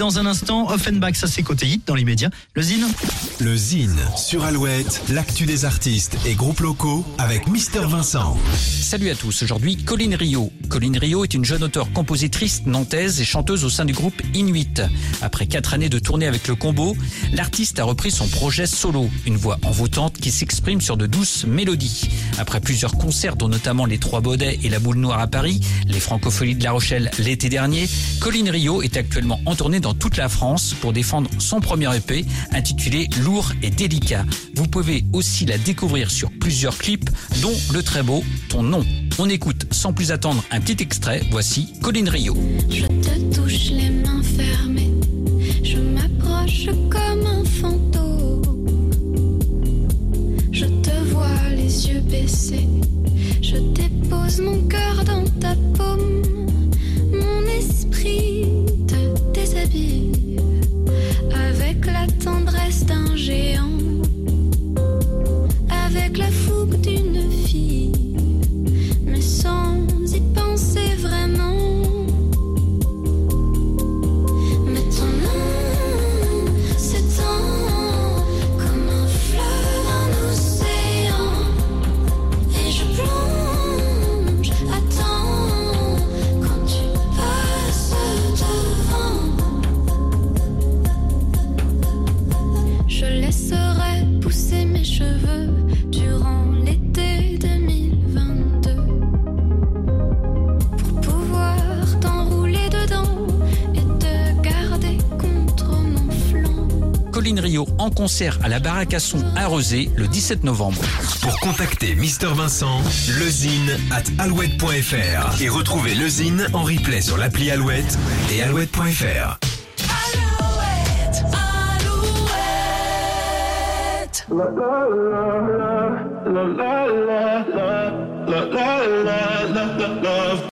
dans un instant. Offenbach, ça c'est côté hit dans l'immédiat. Le Zine Le Zine sur Alouette, l'actu des artistes et groupes locaux avec Mister Vincent. Salut à tous, aujourd'hui Colline Rio. Colline Rio est une jeune auteure-compositrice nantaise et chanteuse au sein du groupe Inuit. Après quatre années de tournée avec le combo, l'artiste a repris son projet solo, une voix envoûtante qui s'exprime sur de douces mélodies. Après plusieurs concerts dont notamment les Trois Baudets et la Boule Noire à Paris, les Francopholies de La Rochelle l'été dernier, Colline Rio est actuellement en tournée dans toute la France pour défendre son premier EP intitulé Lourd et délicat. Vous pouvez aussi la découvrir sur plusieurs clips dont le très beau Ton nom. On écoute sans plus attendre un petit extrait, voici Colline Rio. Avec la tendresse Pauline Rio en concert à la Baracasson à le 17 novembre. Pour contacter Mister Vincent, lezine at alouette.fr et retrouver lezine en replay sur l'appli Alouette et alouette.fr. La, la.